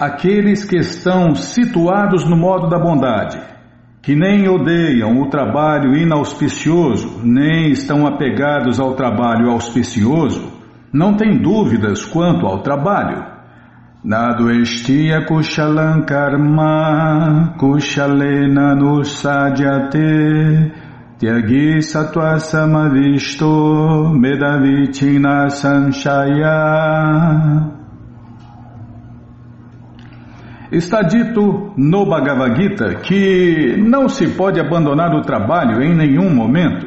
Aqueles que estão situados no modo da bondade, que nem odeiam o trabalho inauspicioso, nem estão apegados ao trabalho auspicioso, não têm dúvidas quanto ao trabalho. Kushalan karma kushalena nusadyate tyagi medavichina sanshaya Está dito no Bhagavad Gita que não se pode abandonar o trabalho em nenhum momento.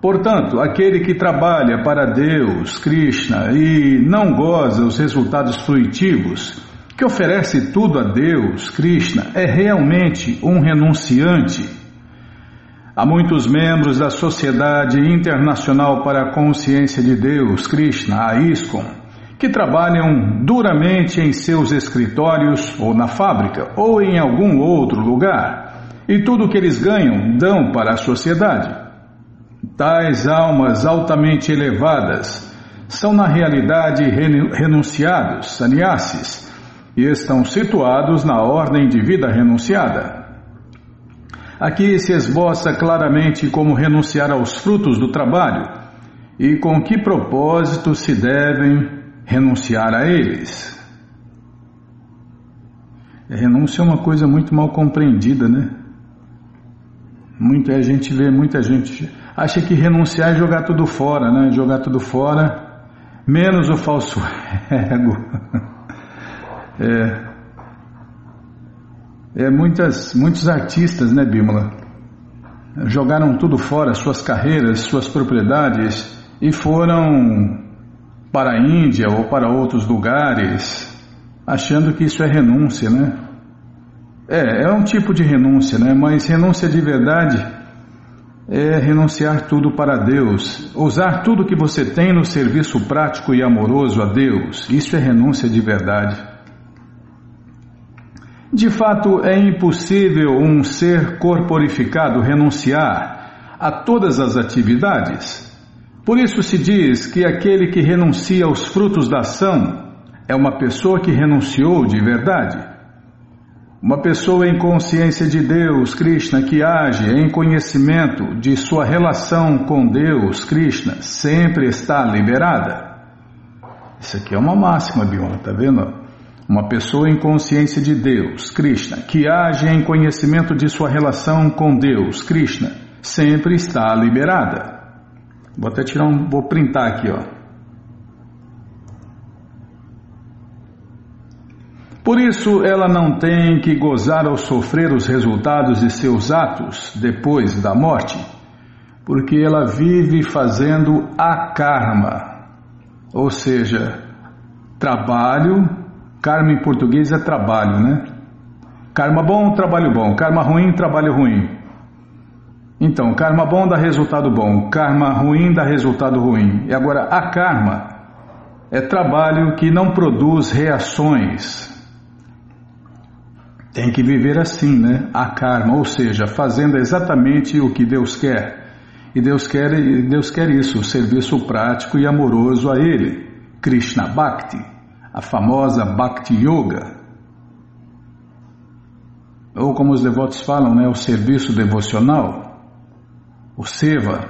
Portanto, aquele que trabalha para Deus, Krishna, e não goza os resultados fruitivos, que oferece tudo a Deus, Krishna, é realmente um renunciante. Há muitos membros da Sociedade Internacional para a Consciência de Deus, Krishna, a ISKCON, que trabalham duramente em seus escritórios ou na fábrica ou em algum outro lugar, e tudo o que eles ganham dão para a sociedade. Tais almas altamente elevadas são na realidade renunciados, sannyasis, e estão situados na ordem de vida renunciada. Aqui se esboça claramente como renunciar aos frutos do trabalho e com que propósito se devem renunciar a eles. Renúncia é uma coisa muito mal compreendida, né? Muita gente vê, muita gente acha que renunciar é jogar tudo fora, né? Jogar tudo fora, menos o falso ego. É, é muitas, muitos artistas, né, Bímola? Jogaram tudo fora, suas carreiras, suas propriedades e foram para a Índia ou para outros lugares, achando que isso é renúncia, né? É, é um tipo de renúncia, né? Mas renúncia de verdade é renunciar tudo para Deus, usar tudo que você tem no serviço prático e amoroso a Deus. Isso é renúncia de verdade. De fato, é impossível um ser corporificado renunciar a todas as atividades por isso se diz que aquele que renuncia aos frutos da ação é uma pessoa que renunciou de verdade. Uma pessoa em consciência de Deus, Krishna, que age em conhecimento de sua relação com Deus, Krishna, sempre está liberada. Isso aqui é uma máxima, Biona, tá vendo? Uma pessoa em consciência de Deus, Krishna, que age em conhecimento de sua relação com Deus, Krishna, sempre está liberada. Vou até tirar um, vou printar aqui, ó. Por isso, ela não tem que gozar ou sofrer os resultados de seus atos depois da morte, porque ela vive fazendo a karma, ou seja, trabalho, karma em português é trabalho, né? Karma bom, trabalho bom, karma ruim, trabalho ruim. Então, karma bom dá resultado bom, karma ruim dá resultado ruim. E agora, a karma é trabalho que não produz reações. Tem que viver assim, né? A karma, ou seja, fazendo exatamente o que Deus quer. E Deus quer, Deus quer isso, o serviço prático e amoroso a Ele. Krishna Bhakti, a famosa Bhakti Yoga. Ou como os devotos falam, né? O serviço devocional o SEVA.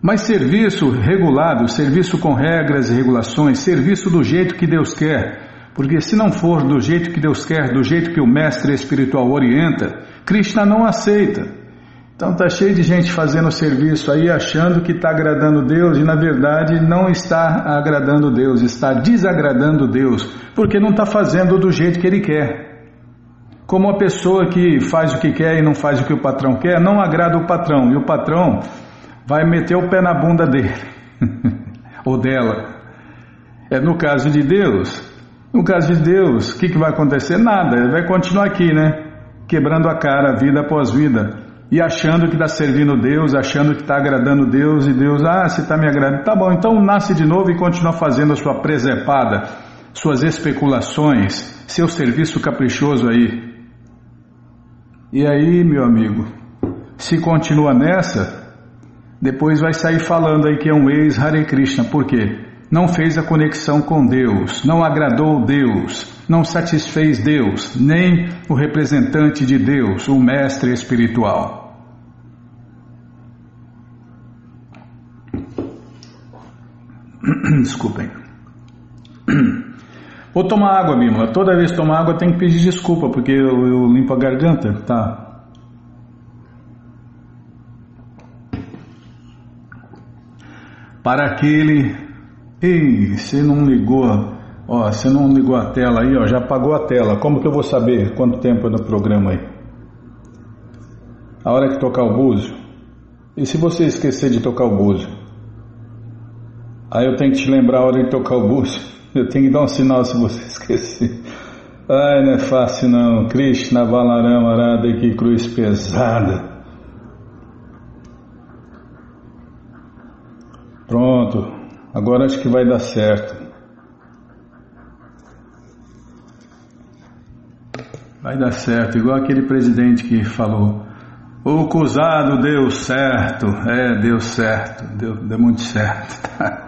Mas serviço regulado, serviço com regras e regulações, serviço do jeito que Deus quer. Porque se não for do jeito que Deus quer, do jeito que o mestre espiritual orienta, Krishna não aceita. Então está cheio de gente fazendo serviço aí achando que está agradando Deus e na verdade não está agradando Deus, está desagradando Deus, porque não está fazendo do jeito que Ele quer. Como a pessoa que faz o que quer e não faz o que o patrão quer, não agrada o patrão, e o patrão vai meter o pé na bunda dele ou dela. É no caso de Deus. No caso de Deus, o que, que vai acontecer? Nada, ele vai continuar aqui, né? Quebrando a cara, vida após vida. E achando que está servindo Deus, achando que está agradando Deus, e Deus, ah, se está me agradando, tá bom, então nasce de novo e continua fazendo a sua presepada, suas especulações, seu serviço caprichoso aí. E aí, meu amigo, se continua nessa, depois vai sair falando aí que é um ex-Hare Krishna. Por quê? não fez a conexão com Deus, não agradou Deus, não satisfez Deus, nem o representante de Deus, o mestre espiritual. Desculpem. Vou tomar água, Bímola. Toda vez que tomar água tem que pedir desculpa, porque eu, eu limpo a garganta, tá? Para aquele Ei, você não ligou, ó, você não ligou a tela aí, ó, já apagou a tela. Como que eu vou saber quanto tempo é no programa aí? A hora que tocar o búzio. E se você esquecer de tocar o búzio? Aí eu tenho que te lembrar a hora de tocar o búzio. Eu tenho que dar um sinal se você esquecer. Ai, não é fácil não. Krishna Balaram Arada, que cruz pesada. Pronto. Agora acho que vai dar certo. Vai dar certo, igual aquele presidente que falou: o cruzado deu certo. É, deu certo, deu, deu muito certo.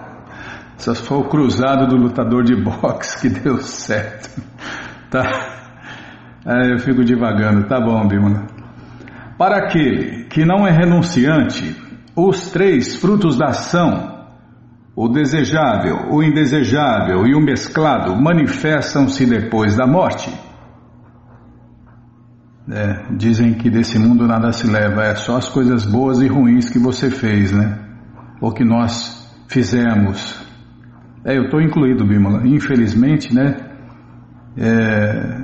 Só foi o cruzado do lutador de boxe que deu certo. Tá? É, eu fico devagando, tá bom, Bímola. Para aquele que não é renunciante, os três frutos da ação o desejável, o indesejável e o mesclado manifestam-se depois da morte. É, dizem que desse mundo nada se leva, é só as coisas boas e ruins que você fez, né? Ou que nós fizemos. É, eu estou incluído, Bímola. Infelizmente, né? É,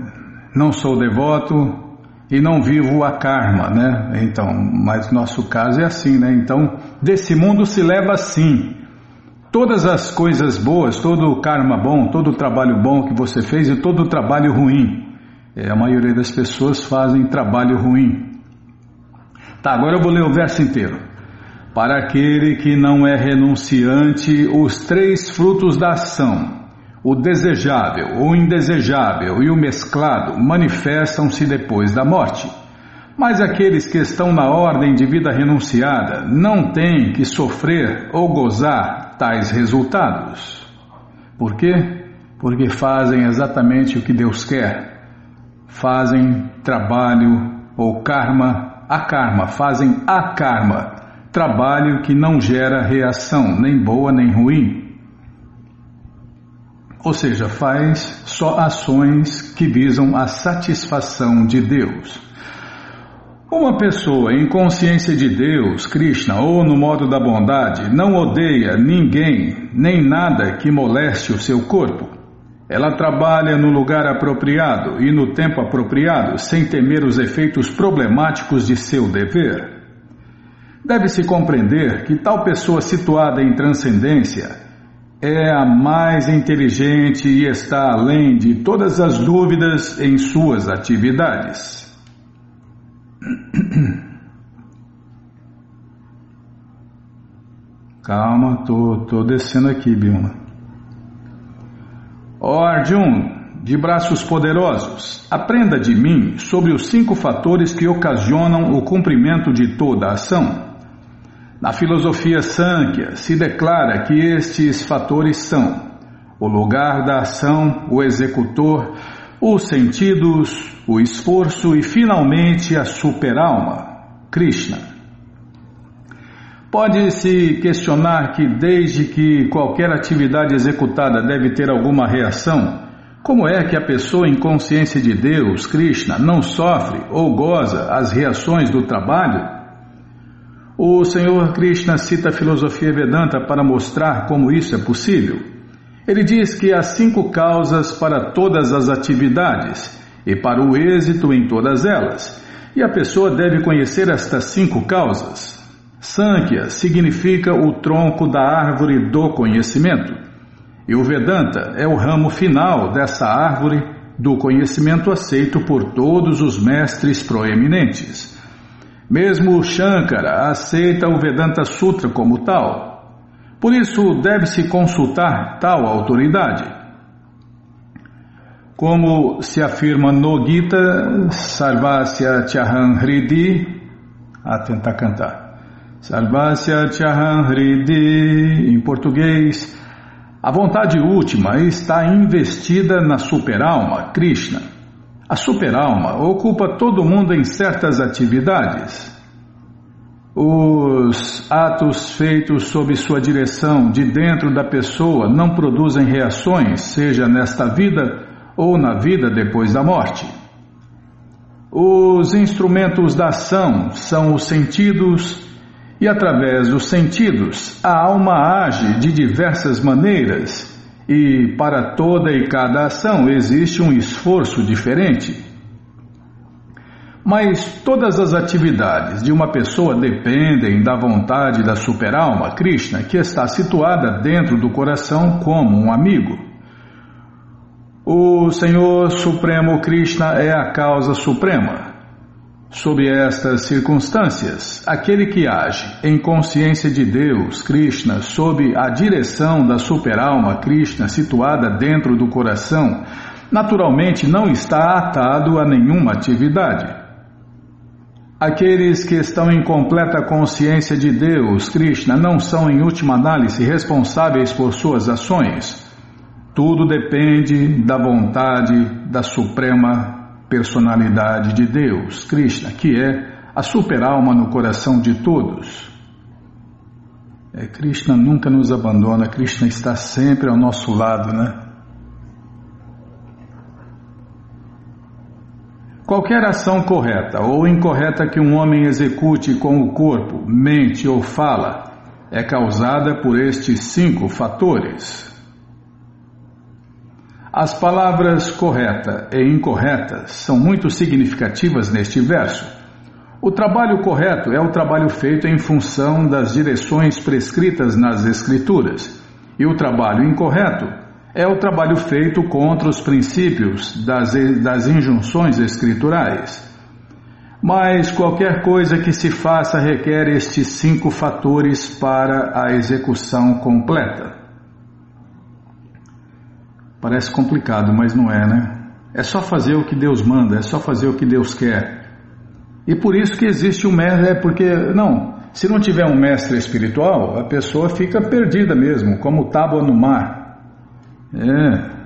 não sou devoto e não vivo a karma, né? Então, mas nosso caso é assim, né? Então, desse mundo se leva sim Todas as coisas boas, todo o karma bom, todo o trabalho bom que você fez e todo o trabalho ruim. É, a maioria das pessoas fazem trabalho ruim. Tá, agora eu vou ler o verso inteiro. Para aquele que não é renunciante, os três frutos da ação, o desejável, o indesejável e o mesclado, manifestam-se depois da morte. Mas aqueles que estão na ordem de vida renunciada não têm que sofrer ou gozar tais resultados. Por quê? Porque fazem exatamente o que Deus quer. Fazem trabalho ou karma, a karma, fazem a karma, trabalho que não gera reação, nem boa nem ruim. Ou seja, faz só ações que visam a satisfação de Deus. Uma pessoa em consciência de Deus, Krishna ou no modo da bondade não odeia ninguém nem nada que moleste o seu corpo. Ela trabalha no lugar apropriado e no tempo apropriado, sem temer os efeitos problemáticos de seu dever. Deve-se compreender que tal pessoa situada em transcendência é a mais inteligente e está além de todas as dúvidas em suas atividades. Calma, tô, tô descendo aqui, Bilma. Ó Arjun, de braços poderosos, aprenda de mim sobre os cinco fatores que ocasionam o cumprimento de toda a ação. Na filosofia Sankhya se declara que estes fatores são o lugar da ação, o executor, os sentidos, o esforço e finalmente a superalma, Krishna. Pode-se questionar que, desde que qualquer atividade executada deve ter alguma reação, como é que a pessoa em consciência de Deus, Krishna, não sofre ou goza as reações do trabalho? O Senhor Krishna cita a filosofia Vedanta para mostrar como isso é possível. Ele diz que há cinco causas para todas as atividades e para o êxito em todas elas, e a pessoa deve conhecer estas cinco causas. Sankhya significa o tronco da árvore do conhecimento, e o Vedanta é o ramo final dessa árvore do conhecimento aceito por todos os mestres proeminentes. Mesmo Shankara aceita o Vedanta Sutra como tal, por isso, deve-se consultar tal autoridade. Como se afirma no Gita, Sarvasya Chaham Hridi, a tentar cantar. Sarvasya Chaham Hridi, em português, A vontade última está investida na superalma, Krishna. A superalma ocupa todo mundo em certas atividades. Os atos feitos sob sua direção de dentro da pessoa não produzem reações, seja nesta vida ou na vida depois da morte. Os instrumentos da ação são os sentidos, e através dos sentidos a alma age de diversas maneiras, e para toda e cada ação existe um esforço diferente. Mas todas as atividades de uma pessoa dependem da vontade da superalma Krishna, que está situada dentro do coração como um amigo. O Senhor Supremo Krishna é a causa suprema. Sob estas circunstâncias, aquele que age em consciência de Deus, Krishna, sob a direção da superalma Krishna situada dentro do coração, naturalmente não está atado a nenhuma atividade. Aqueles que estão em completa consciência de Deus, Krishna, não são, em última análise, responsáveis por suas ações. Tudo depende da vontade da Suprema Personalidade de Deus, Krishna, que é a superalma no coração de todos. É, Krishna nunca nos abandona, Krishna está sempre ao nosso lado, né? Qualquer ação correta ou incorreta que um homem execute com o corpo, mente ou fala é causada por estes cinco fatores. As palavras correta e incorreta são muito significativas neste verso. O trabalho correto é o trabalho feito em função das direções prescritas nas Escrituras, e o trabalho incorreto é o trabalho feito contra os princípios das, das injunções escriturais. Mas qualquer coisa que se faça requer estes cinco fatores para a execução completa. Parece complicado, mas não é, né? É só fazer o que Deus manda, é só fazer o que Deus quer. E por isso que existe um mestre, é porque, não, se não tiver um mestre espiritual, a pessoa fica perdida mesmo, como tábua no mar. É.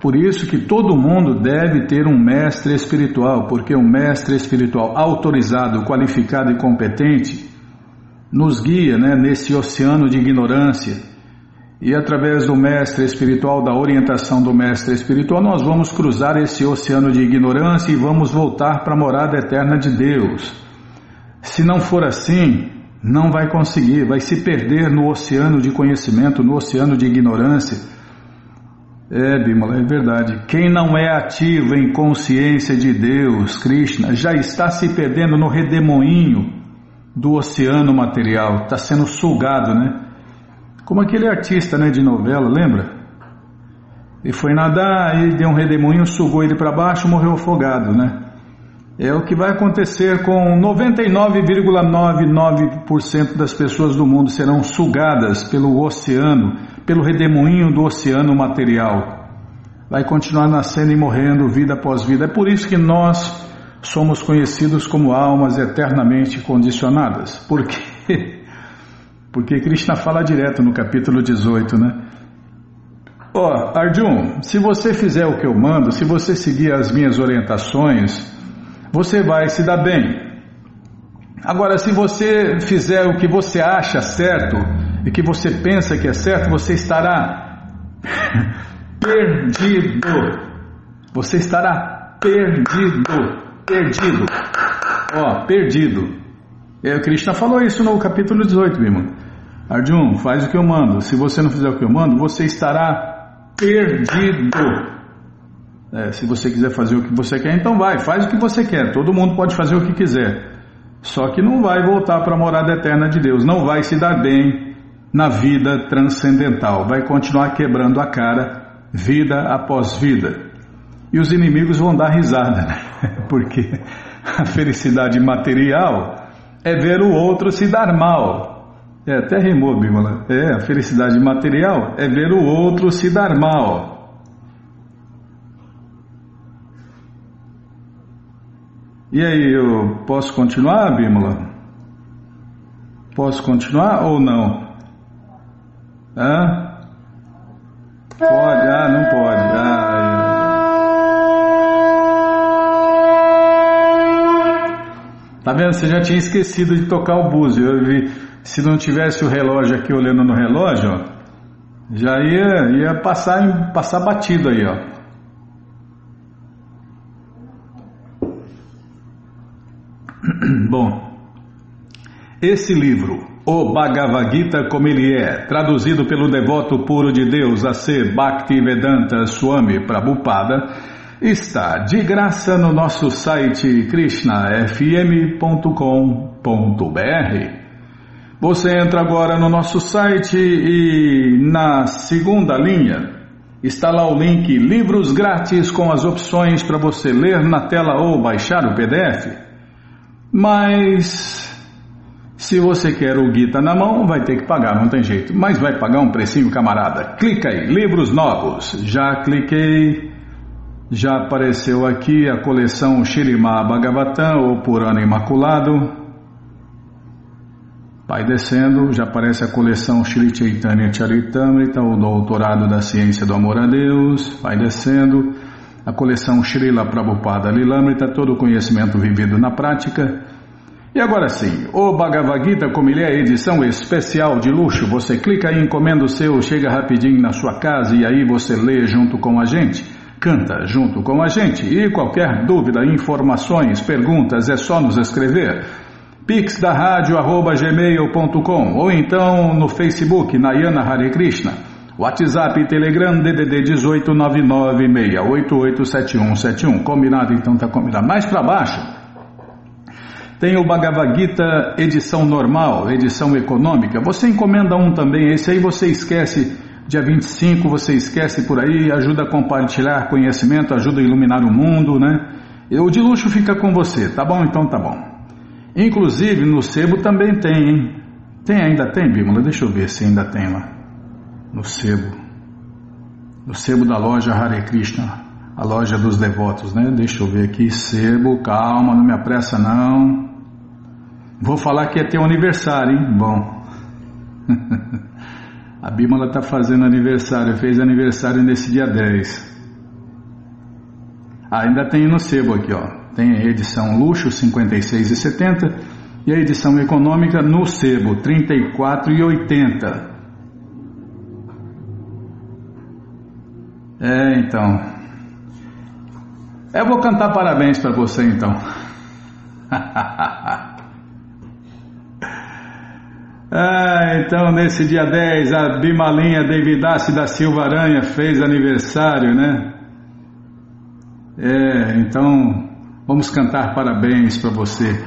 Por isso que todo mundo deve ter um mestre espiritual, porque um mestre espiritual autorizado, qualificado e competente nos guia né, nesse oceano de ignorância. E através do mestre espiritual, da orientação do mestre espiritual, nós vamos cruzar esse oceano de ignorância e vamos voltar para a morada eterna de Deus. Se não for assim, não vai conseguir, vai se perder no oceano de conhecimento, no oceano de ignorância é, Bimala, é verdade. Quem não é ativo em consciência de Deus, Krishna, já está se perdendo no redemoinho do oceano material, está sendo sugado, né? Como aquele artista né, de novela, lembra? Ele foi nadar, e deu um redemoinho, sugou ele para baixo, morreu afogado, né? É o que vai acontecer com 99,99% das pessoas do mundo serão sugadas pelo oceano, pelo redemoinho do oceano material. Vai continuar nascendo e morrendo vida após vida. É por isso que nós somos conhecidos como almas eternamente condicionadas. Por quê? Porque Krishna fala direto no capítulo 18, né? Ó, oh, Arjun, se você fizer o que eu mando, se você seguir as minhas orientações, você vai se dar bem. Agora, se você fizer o que você acha certo e que você pensa que é certo, você estará perdido. Você estará perdido. Perdido. Ó, perdido. É, o Krishna falou isso no capítulo 18, irmão. Arjun, faz o que eu mando. Se você não fizer o que eu mando, você estará perdido. É, se você quiser fazer o que você quer, então vai, faz o que você quer. Todo mundo pode fazer o que quiser. Só que não vai voltar para a morada eterna de Deus, não vai se dar bem na vida transcendental, vai continuar quebrando a cara vida após vida. E os inimigos vão dar risada, né? porque a felicidade material é ver o outro se dar mal. É, até rimou, Bímola. É, a felicidade material é ver o outro se dar mal. E aí, eu posso continuar, Bímola? Posso continuar ou não? Hã? Pode, ah, não pode. Ah, Tá vendo? Você já tinha esquecido de tocar o búzio. Eu vi, se não tivesse o relógio aqui olhando no relógio, já ia, ia passar, passar batido aí, ó. Bom, esse livro, O Bhagavad Gita como ele é, traduzido pelo devoto puro de Deus a ser Bhaktivedanta Swami Prabhupada, está de graça no nosso site krishnafm.com.br. Você entra agora no nosso site e na segunda linha está lá o link Livros Grátis com as opções para você ler na tela ou baixar o PDF. Mas se você quer o Gita na mão, vai ter que pagar, não tem jeito. Mas vai pagar um precinho, camarada. Clica aí, livros novos. Já cliquei. Já apareceu aqui a coleção Shirimá Bhagavatam ou Purana Imaculado. Vai descendo, já aparece a coleção Shri Chaitanya Charitamrita, o Doutorado da Ciência do Amor a Deus. Vai descendo, a coleção Srila Prabhupada Lilamrita, todo o conhecimento vivido na prática. E agora sim, o Bhagavad Gita, como ele é edição especial de luxo, você clica aí, encomenda o seu, chega rapidinho na sua casa e aí você lê junto com a gente, canta junto com a gente. E qualquer dúvida, informações, perguntas, é só nos escrever pix da rádio arroba gmail.com ou então no Facebook Nayana Hare Krishna, WhatsApp e Telegram DDD 18996887171. Combinado então, tá combinado. Mais para baixo tem o Bhagavad Gita edição normal, edição econômica. Você encomenda um também, esse aí você esquece dia 25, você esquece por aí, ajuda a compartilhar conhecimento, ajuda a iluminar o mundo, né? O de luxo fica com você, tá bom? Então tá bom. Inclusive no sebo também tem, hein? Tem, ainda tem, Bímola? Deixa eu ver se ainda tem lá. No sebo. No sebo da loja Hare Krishna, a loja dos devotos, né? Deixa eu ver aqui, sebo, calma, não me apressa não. Vou falar que é teu aniversário, hein? Bom. a Bímola está fazendo aniversário, fez aniversário nesse dia 10. Ah, ainda tem no sebo aqui, ó. Tem a edição luxo 56,70 e a edição econômica no sebo 34,80. É, então. Eu vou cantar parabéns para você então. ah, então nesse dia 10 a Bimalinha Devidace da Silva Aranha fez aniversário, né? É, então Vamos cantar parabéns para você.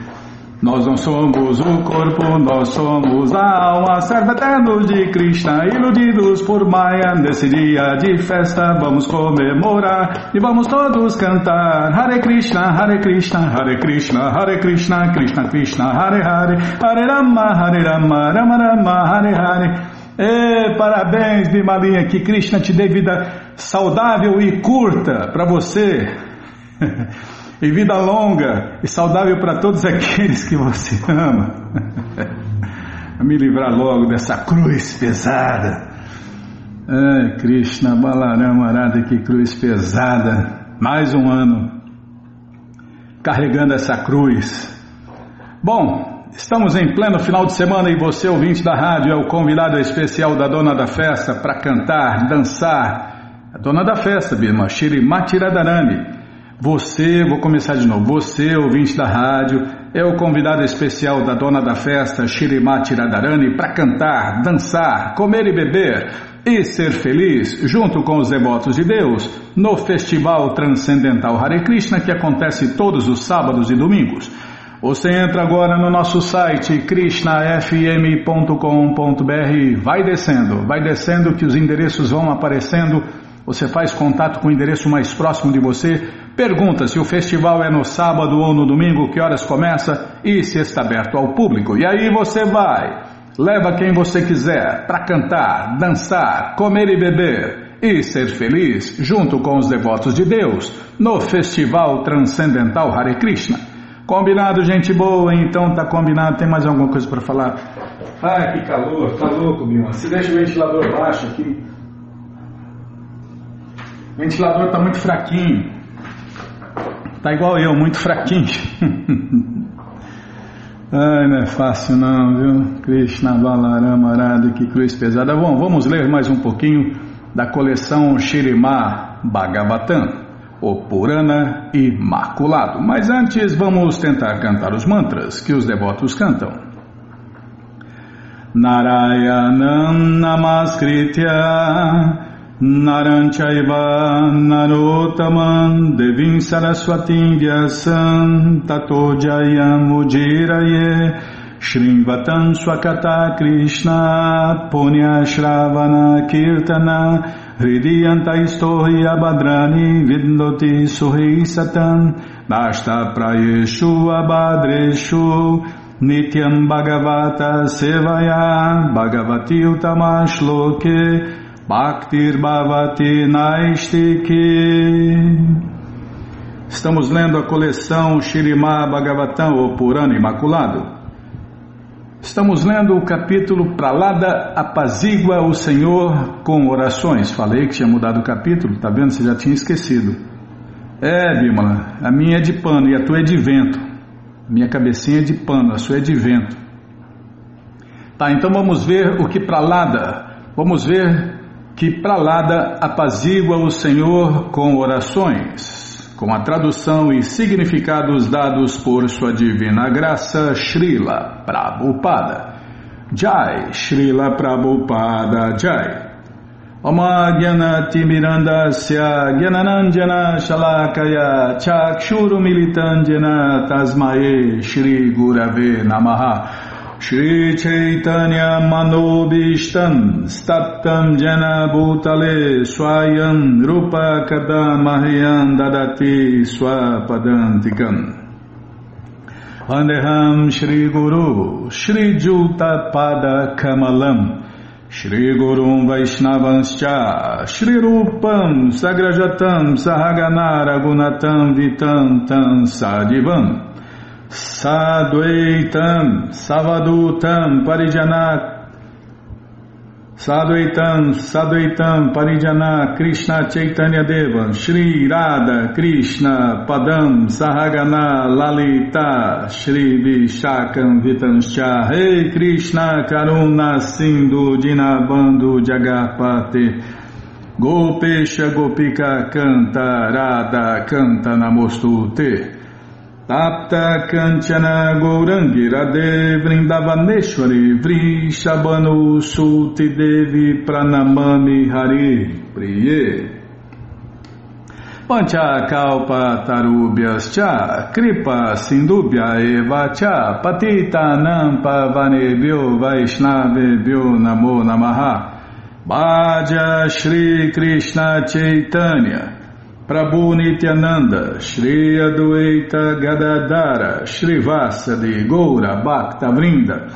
Nós não somos o corpo, nós somos a alma, servo eterno de Krishna, iludidos por Maya. Nesse dia de festa vamos comemorar e vamos todos cantar Hare Krishna, Hare Krishna, Hare Krishna, Hare Krishna, Krishna Krishna, Hare Hare, Hare Rama, Hare Rama, Rama Rama, Hare Hare. E, parabéns, Bimalinha, que Krishna te dê vida saudável e curta para você. e vida longa e saudável para todos aqueles que você ama. Me livrar logo dessa cruz pesada. Ai, Krishna, Balarama Arada, que cruz pesada. Mais um ano carregando essa cruz. Bom, estamos em pleno final de semana e você, ouvinte da rádio, é o convidado especial da dona da festa para cantar, dançar. A dona da festa, Birma, Shri Matiradharani você, vou começar de novo. Você, ouvinte da rádio, é o convidado especial da dona da festa, Shirimati Radharani, para cantar, dançar, comer e beber e ser feliz junto com os devotos de Deus no Festival Transcendental Hare Krishna que acontece todos os sábados e domingos. Você entra agora no nosso site krishnafm.com.br, vai descendo, vai descendo que os endereços vão aparecendo. Você faz contato com o endereço mais próximo de você Pergunta se o festival é no sábado ou no domingo, que horas começa e se está aberto ao público. E aí você vai, leva quem você quiser para cantar, dançar, comer e beber e ser feliz junto com os devotos de Deus no Festival Transcendental Hare Krishna. Combinado, gente boa? Então tá combinado. Tem mais alguma coisa para falar? Ai, que calor, tá louco, meu. Se deixa o ventilador baixo aqui. O ventilador está muito fraquinho. Tá igual eu, muito fraquinho. Ai, não é fácil não, viu? Krishna Balarama Arada, que cruz pesada. Bom, vamos ler mais um pouquinho da coleção Shirimá Bhagavatam, o Purana Imaculado. Mas antes vamos tentar cantar os mantras que os devotos cantam. Narayanam Namaskritya Naranchaiva Narotaman Devim Saraswatim Vyasam Tato Jayam Ujiraye Shrimvatam Swakata Krishna Punya Shravana Kirtana Hridiyanta Istohi Abhadrani Vidnoti Suhi Satam Nashta Prayeshu Abhadreshu Nityam Bhagavata Sevaya Bhagavati Utamashloke Bhaktir Bhavati Naistiki. Estamos lendo a coleção Shirimá Bhagavatam, o Purana Imaculado. Estamos lendo o capítulo Pralada apazigua o Senhor com orações. Falei que tinha mudado o capítulo, tá vendo? Você já tinha esquecido. É, Bimala, a minha é de pano e a tua é de vento. Minha cabecinha é de pano, a sua é de vento. Tá, então vamos ver o que Pralada. Vamos ver que Pralada apazigua o Senhor com orações, com a tradução e significados dados por sua divina graça, Srila Prabhupada. Jai, Srila Prabhupada Jai. Oma Timirandasya Gyananandjana Shalakaya Chakshuru Militandjana Tasmae Shri Chaitanya Manobishtam Staptam Jana Bhutale Swayam Rupa Kadamahyam Dadati Swapadantikam. Vandeham Shri Guru Shri Juta Pada Kamalam. Shri Gurum Vaishnavanscha Shri Rupam Sagrajatam Sahagana Ragunatam Vitam Tam Sadivam Sadvaitam Savadutam Parijana Sadvaitam Sadvaitam Parijana Krishna Chaitanya Deva Shri Radha Krishna Padam Sahagana Lalita Shri Vishakam Vitanscha. Rei hey Krishna Karuna Sindhu Dinabando Jagapate Gopesha Gopika Canta Radha Canta Namostute Tapta Kanchana Gourangi Radhe Vrindavaneshwari Vrishabhanu Suti Devi Pranamami Hari Priye. Pancha Kalpa Tarubhyas Cha Kripa Sindubhya Eva Cha Patita Nampa Vanebhyo Vaishnavebhyo Namo Namaha. Bhaja Shri Krishna Chaitanya Prabhu Nityananda, Shri Adueita Gadadara, Shri Vasadi, Goura, Bhakta Vrinda,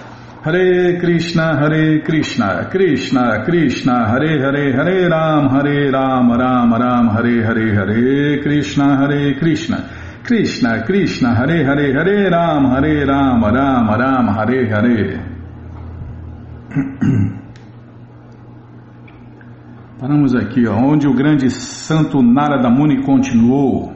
Hare Krishna, Hare Krishna, Krishna, Krishna, Hare Hare, Hare Ram, Hare Ram, Ram Ram, Hare Hare, Hare Krishna, Hare Krishna, Krishna, Krishna, Hare Hare, Hare Ram, Hare Ram, Ram Ram, Hare Hare. Paramos aqui, ó, onde o grande santo Narada Muni continuou.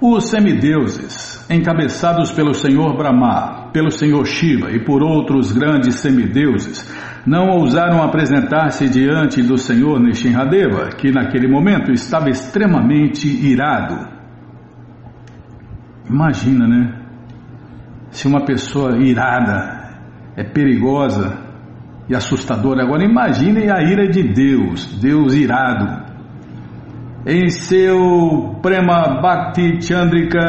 Os semideuses, encabeçados pelo Senhor Brahma, pelo Senhor Shiva e por outros grandes semideuses, não ousaram apresentar-se diante do Senhor Nishinradeva, que naquele momento estava extremamente irado. Imagina, né? Se uma pessoa irada é perigosa e assustadora. Agora imagine a ira de Deus, Deus irado. Em seu Prema Bhakti Chandrika,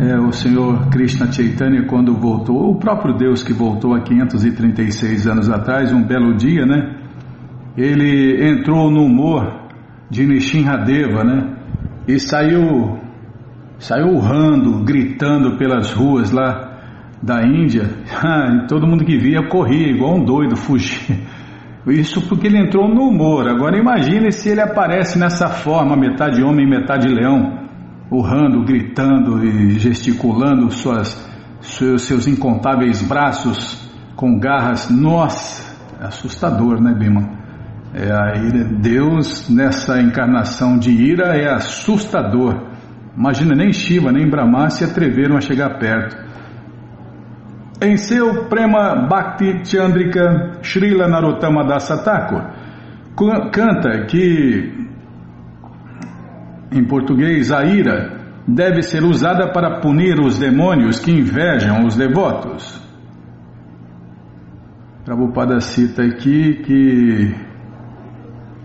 é, o Senhor Krishna Chaitanya, quando voltou, o próprio Deus que voltou há 536 anos atrás, um belo dia, né? Ele entrou no humor de Nishinradeva, né? E saiu saiu urrando, gritando pelas ruas lá da Índia. Ah, todo mundo que via corria igual um doido, fugia. Isso porque ele entrou no humor. Agora imagine se ele aparece nessa forma, metade homem, metade leão. urrando, gritando e gesticulando suas, seus, seus incontáveis braços com garras. Nossa, é assustador, né, Bima? É. Deus nessa encarnação de ira é assustador. Imagina, nem Shiva nem Brahma se atreveram a chegar perto. Em seu Prema Bhakti Chandrika Srila Narottama Dasa Thakur canta que, em português, a ira deve ser usada para punir os demônios que invejam os devotos. Prabhupada cita aqui que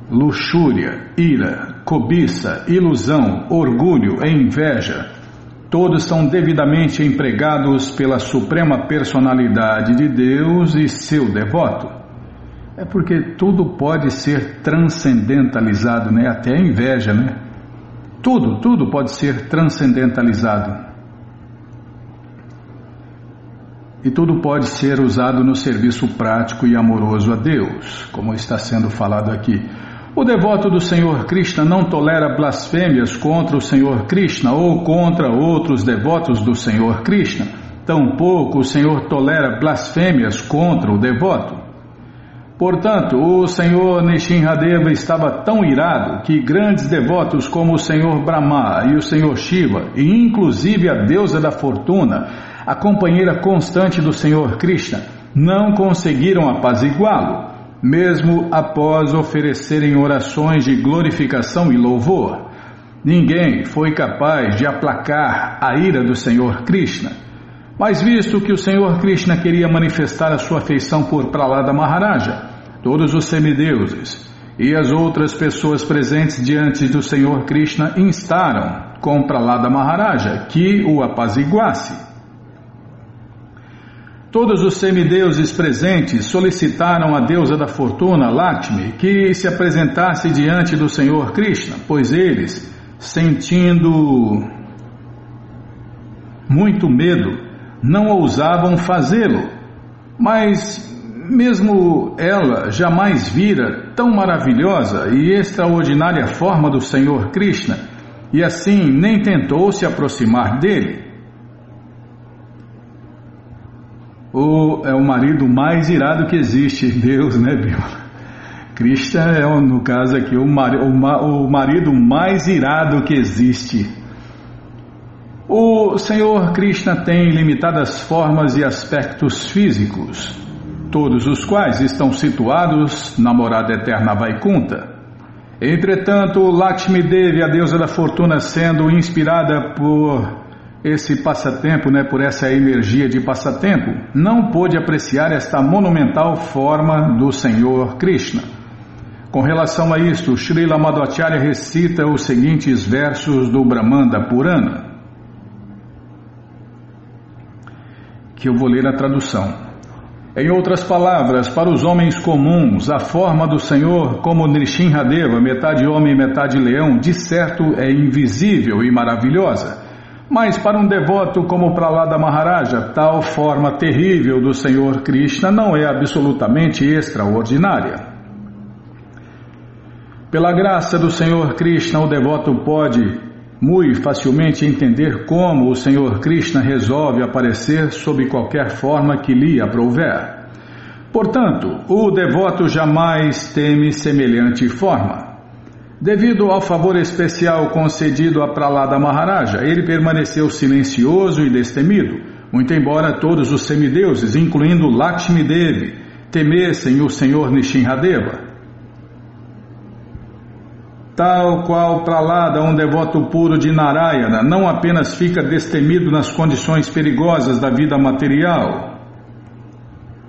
luxúria, ira, cobiça, ilusão, orgulho e inveja, todos são devidamente empregados pela Suprema Personalidade de Deus e seu devoto. É porque tudo pode ser transcendentalizado, né? Até a inveja, né? Tudo, tudo pode ser transcendentalizado. E tudo pode ser usado no serviço prático e amoroso a Deus, como está sendo falado aqui. O devoto do Senhor Krishna não tolera blasfêmias contra o Senhor Krishna ou contra outros devotos do Senhor Krishna. Tampouco o Senhor tolera blasfêmias contra o devoto. Portanto, o Senhor Nishinradeva estava tão irado que grandes devotos como o Senhor Brahma e o Senhor Shiva, e inclusive a deusa da fortuna, a companheira constante do Senhor Krishna, não conseguiram apaziguá-lo mesmo após oferecerem orações de glorificação e louvor. Ninguém foi capaz de aplacar a ira do Senhor Krishna. Mas visto que o Senhor Krishna queria manifestar a sua afeição por Pralada Maharaja, todos os semideuses e as outras pessoas presentes diante do Senhor Krishna instaram com Pralada Maharaja que o apaziguasse. Todos os semideuses presentes solicitaram a deusa da fortuna, Lakshmi, que se apresentasse diante do Senhor Krishna, pois eles, sentindo muito medo, não ousavam fazê-lo. Mas, mesmo ela jamais vira tão maravilhosa e extraordinária forma do Senhor Krishna, e assim nem tentou se aproximar dele. O, é o marido mais irado que existe, Deus, né, Bíblia? Krishna é, no caso aqui, o, mar, o, o marido mais irado que existe. O Senhor Krishna tem limitadas formas e aspectos físicos, todos os quais estão situados na morada eterna Vaikunta. Entretanto, Lakshmi Devi, a deusa da fortuna, sendo inspirada por esse passatempo, né, por essa energia de passatempo, não pôde apreciar esta monumental forma do Senhor Krishna. Com relação a isto, Srila Madhvacharya recita os seguintes versos do Brahmanda Purana, que eu vou ler a tradução. Em outras palavras, para os homens comuns, a forma do Senhor, como Nrishinhadeva, metade homem, metade leão, de certo é invisível e maravilhosa. Mas para um devoto como Pralada Maharaja, tal forma terrível do Senhor Krishna não é absolutamente extraordinária. Pela graça do Senhor Krishna, o devoto pode muito facilmente entender como o Senhor Krishna resolve aparecer sob qualquer forma que lhe aprouver. Portanto, o devoto jamais teme semelhante forma. Devido ao favor especial concedido a Pralada Maharaja, ele permaneceu silencioso e destemido, muito embora todos os semideuses, incluindo Lakshmi Devi, temessem o Senhor Nishinradeva. Tal qual Pralada, um devoto puro de Narayana, não apenas fica destemido nas condições perigosas da vida material,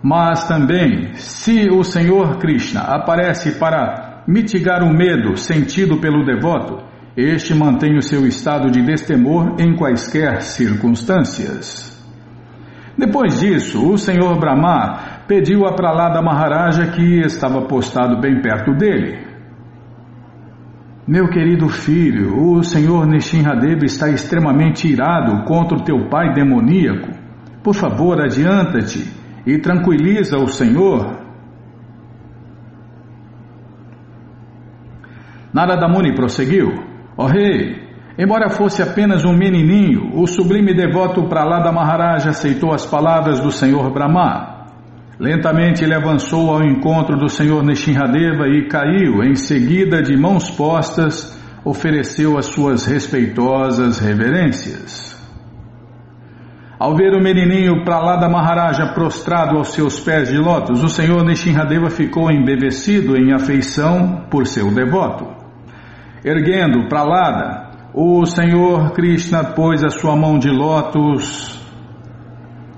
mas também, se o Senhor Krishna aparece para mitigar o medo sentido pelo devoto, este mantém o seu estado de destemor em quaisquer circunstâncias. Depois disso, o senhor Brahma pediu a Pralada Maharaja que estava postado bem perto dele. Meu querido filho, o senhor Nishinradeva está extremamente irado contra o teu pai demoníaco. Por favor, adianta-te e tranquiliza o senhor Narada Muni prosseguiu: Ó oh, rei, Embora fosse apenas um menininho, o sublime devoto Pralada Maharaj aceitou as palavras do Senhor Brahma. Lentamente ele avançou ao encontro do Senhor Nishinradeva e caiu, em seguida, de mãos postas, ofereceu as suas respeitosas reverências. Ao ver o menininho Pralada Maharaja prostrado aos seus pés de lótus, o Senhor Nishinradeva ficou embevecido em afeição por seu devoto. Erguendo Pralada, o Senhor Krishna pôs a sua mão de lótus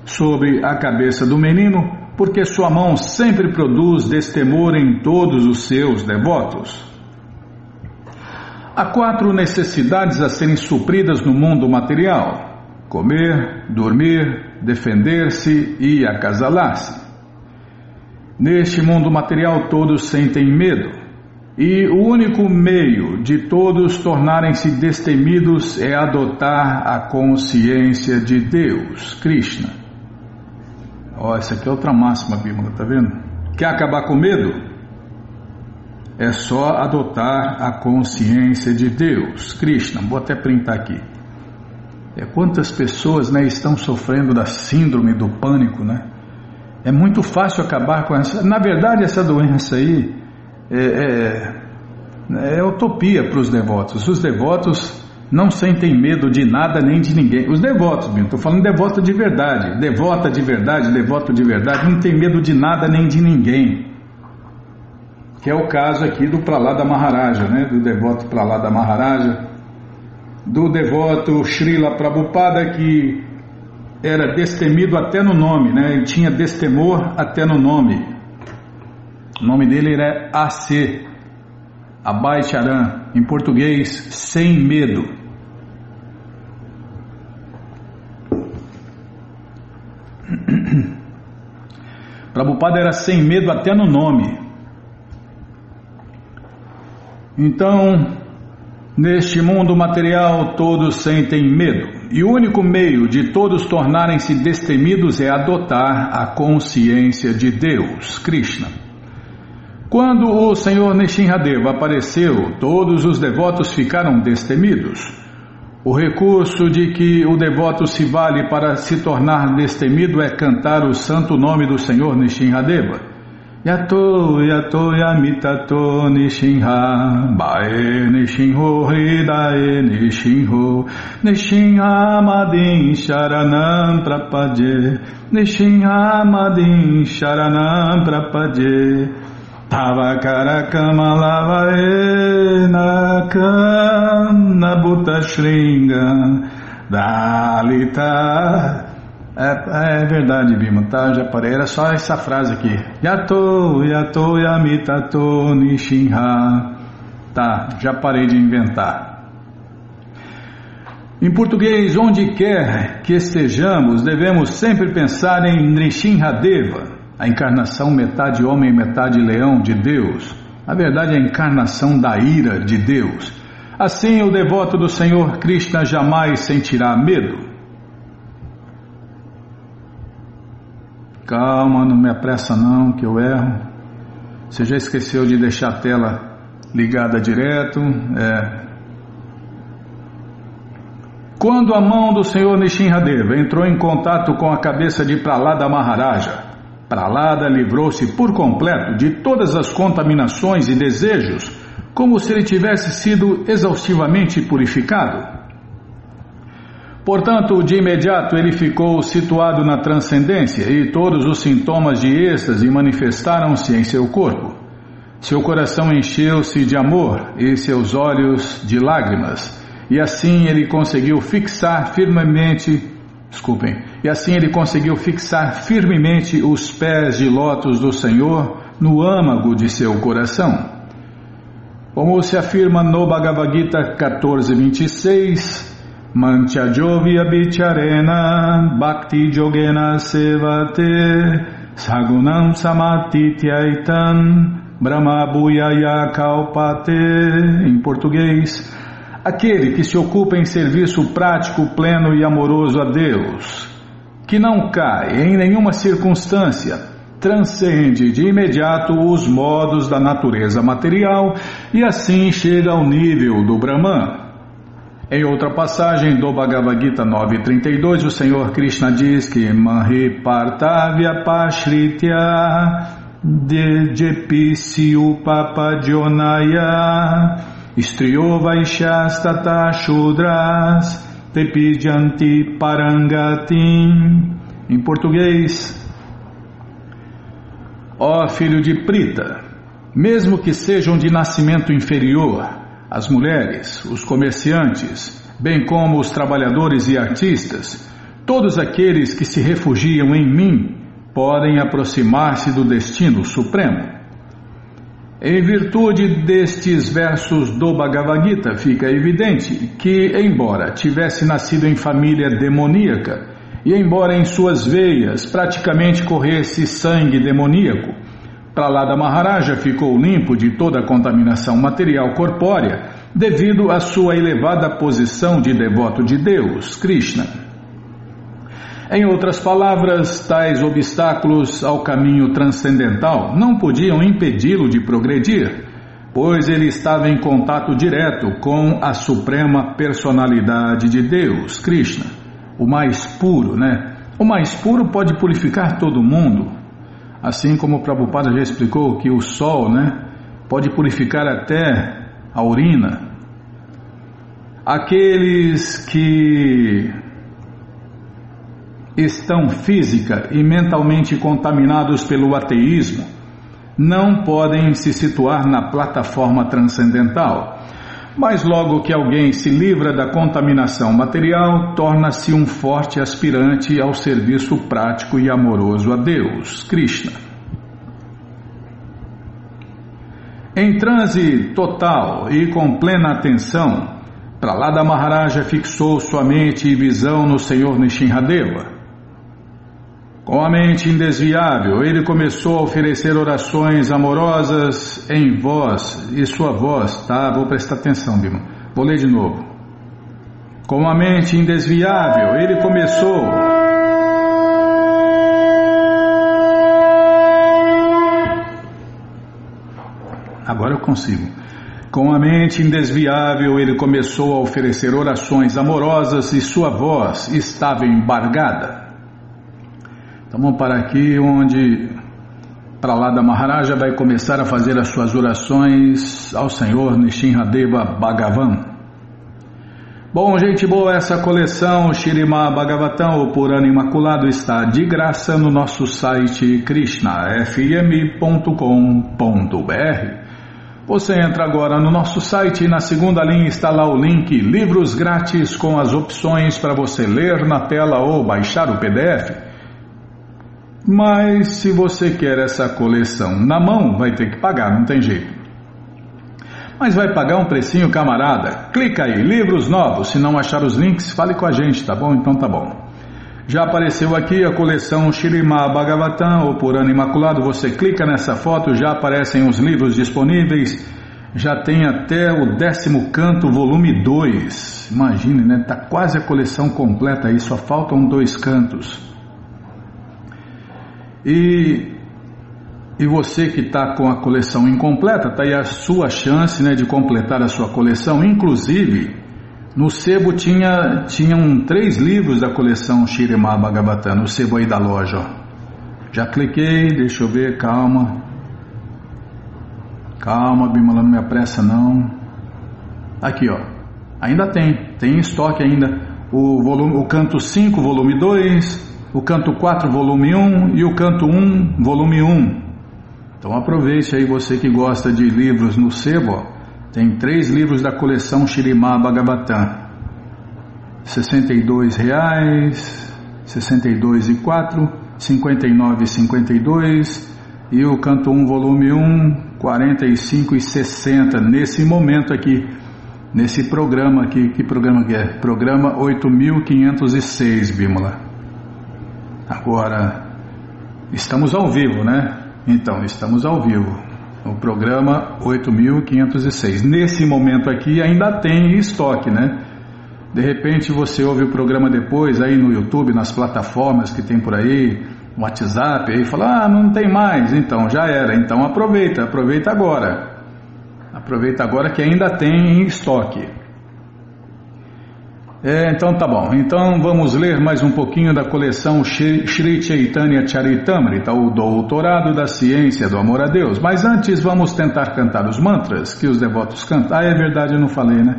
sobre a cabeça do menino, porque sua mão sempre produz destemor em todos os seus devotos. Há quatro necessidades a serem supridas no mundo material: comer, dormir, defender-se e acasalar-se. Neste mundo material todos sentem medo. E o único meio de todos tornarem-se destemidos é adotar a consciência de Deus, Krishna. Ó, essa aqui é outra máxima, Bímola, tá vendo? Quer acabar com medo? É só adotar a consciência de Deus, Krishna. Vou até printar aqui. É quantas pessoas né, estão sofrendo da síndrome do pânico, né? É muito fácil acabar com essa. Na verdade, essa doença aí é, é, é utopia para os devotos. Os devotos não sentem medo de nada nem de ninguém. Os devotos, estou falando devoto de verdade, devota de verdade, devoto de verdade, não tem medo de nada nem de ninguém. Que é o caso aqui do Pralada Maharaja, né? do devoto Pralada Maharaja, do devoto Srila Prabhupada que era destemido até no nome, né? ele tinha destemor até no nome. O nome dele era AC, Abai Charan, em português, sem medo. Prabhupada era sem medo até no nome. Então, neste mundo material, todos sentem medo. E o único meio de todos tornarem-se destemidos é adotar a consciência de Deus, Krishna. Quando o Senhor Nishinradeva apareceu, todos os devotos ficaram destemidos. O recurso de que o devoto se vale para se tornar destemido é cantar o santo nome do Senhor Nishinradeva. Yato, yato, yamitato, nishinha, bae, nishinho, hidae, nishinho, nishinha, madin, sharanam, prapadye, nishinha, madin, sharanam, prapadye. Tava Karakamalavaena Nabuta Shringa Dalita. É, é verdade, Bima, tá? Já parei. Era só essa frase aqui. Yato, yato, yamitato, nishinha. Tá, já parei de inventar. Em português, onde quer que estejamos, devemos sempre pensar em Nishinradeva a encarnação metade homem, metade leão de Deus. Na verdade, a encarnação da ira de Deus. Assim, o devoto do Senhor Krishna jamais sentirá medo. Calma, não me apressa não, que eu erro. Você já esqueceu de deixar a tela ligada direto? É. Quando a mão do Senhor Nishinradeva entrou em contato com a cabeça de Pralada Maharaja, Pralada livrou-se por completo de todas as contaminações e desejos, como se ele tivesse sido exaustivamente purificado. Portanto, de imediato ele ficou situado na transcendência e todos os sintomas de êxtase manifestaram-se em seu corpo. Seu coração encheu-se de amor e seus olhos de lágrimas, e assim ele conseguiu fixar firmemente Desculpem. E assim ele conseguiu fixar firmemente os pés de lótus do Senhor no âmago de seu coração. Como se afirma no Bhagavad Gita 14:26, Manchajovya Bicharena Bhakti Jogena Sevate Sagunam Samatityaitan Brahma Bhuyaya Kalpate em português aquele que se ocupa em serviço prático, pleno e amoroso a Deus, que não cai em nenhuma circunstância, transcende de imediato os modos da natureza material e assim chega ao nível do Brahman. Em outra passagem do Bhagavad Gita 9.32, o Senhor Krishna diz que Mahi Partavya Pashritya Dejepisi Papadionaya Striyo Vaishyastata Shudras Tepidyanti Parangatim Em português, ó filho de Prita, mesmo que sejam de nascimento inferior, as mulheres, os comerciantes, bem como os trabalhadores e artistas, todos aqueles que se refugiam em mim podem aproximar-se do destino supremo. Em virtude destes versos do Bhagavad Gita, fica evidente que, embora tivesse nascido em família demoníaca, e embora em suas veias praticamente corresse sangue demoníaco, Pralada Maharaja ficou limpo de toda a contaminação material corpórea devido à sua elevada posição de devoto de Deus, Krishna. Em outras palavras, tais obstáculos ao caminho transcendental não podiam impedi-lo de progredir, pois ele estava em contato direto com a suprema personalidade de Deus, Krishna, o mais puro, né? O mais puro pode purificar todo mundo, Assim como o Prabhupada já explicou que o sol né, pode purificar até a urina. Aqueles que estão física e mentalmente contaminados pelo ateísmo não podem se situar na plataforma transcendental mas logo que alguém se livra da contaminação material, torna-se um forte aspirante ao serviço prático e amoroso a Deus, Krishna. Em transe total e com plena atenção, Pralada Maharaja fixou sua mente e visão no Senhor Nishinradeva. Com a mente indesviável, ele começou a oferecer orações amorosas em voz e sua voz, tá? Vou prestar atenção, Bima. Vou ler de novo. Com a mente indesviável, ele começou. Agora eu consigo. Com a mente indesviável, ele começou a oferecer orações amorosas e sua voz estava embargada. Então vamos parar aqui onde para lá da Maharaja vai começar a fazer as suas orações ao Senhor Nishinradeva Bhagavan. Bom, gente boa, essa coleção Shirima Bhagavatam, o Purana Imaculado, está de graça no nosso site krishnafm.com.br. Você entra agora no nosso site e na segunda linha está lá o link Livros Grátis com as opções para você ler na tela ou baixar o PDF. Mas se você quer essa coleção na mão, vai ter que pagar, não tem jeito. Mas vai pagar um precinho, camarada? Clica aí, livros novos. Se não achar os links, fale com a gente, tá bom? Então tá bom. Já apareceu aqui a coleção Shirima Bhagavatam, o Purana Imaculado. Você clica nessa foto, já aparecem os livros disponíveis. Já tem até o décimo canto, volume 2. Imagine, né? Tá quase a coleção completa aí, só faltam dois cantos. E, e você que está com a coleção incompleta, está aí a sua chance né, de completar a sua coleção. Inclusive, no sebo tinha, tinham três livros da coleção Shirema Bhagavatam, no sebo aí da loja. Ó. Já cliquei, deixa eu ver, calma. Calma, Bimala, não me apressa não. Aqui, ó. Ainda tem, tem estoque ainda. O, volume, o canto 5, volume 2, o canto 4, volume 1 e o canto 1, volume 1. Então aproveite aí você que gosta de livros no sebo, tem três livros da coleção Shirimá Bhagavatam. R$ reais, 62 e 4, 59 e 52 e o canto 1, volume 1, 45 e 60 nesse momento aqui, nesse programa aqui, que programa que é? Programa 8506, Bímola. Agora, estamos ao vivo, né? Então, estamos ao vivo. O programa 8506. Nesse momento aqui ainda tem estoque, né? De repente você ouve o programa depois aí no YouTube, nas plataformas que tem por aí, WhatsApp, aí fala, ah, não tem mais. Então, já era. Então aproveita, aproveita agora. Aproveita agora que ainda tem em estoque. É, então tá bom. Então vamos ler mais um pouquinho da coleção Sri Chaitanya Charitamrita, o Doutorado da Ciência do Amor a Deus. Mas antes vamos tentar cantar os mantras que os devotos cantam. Ah, é verdade, eu não falei, né?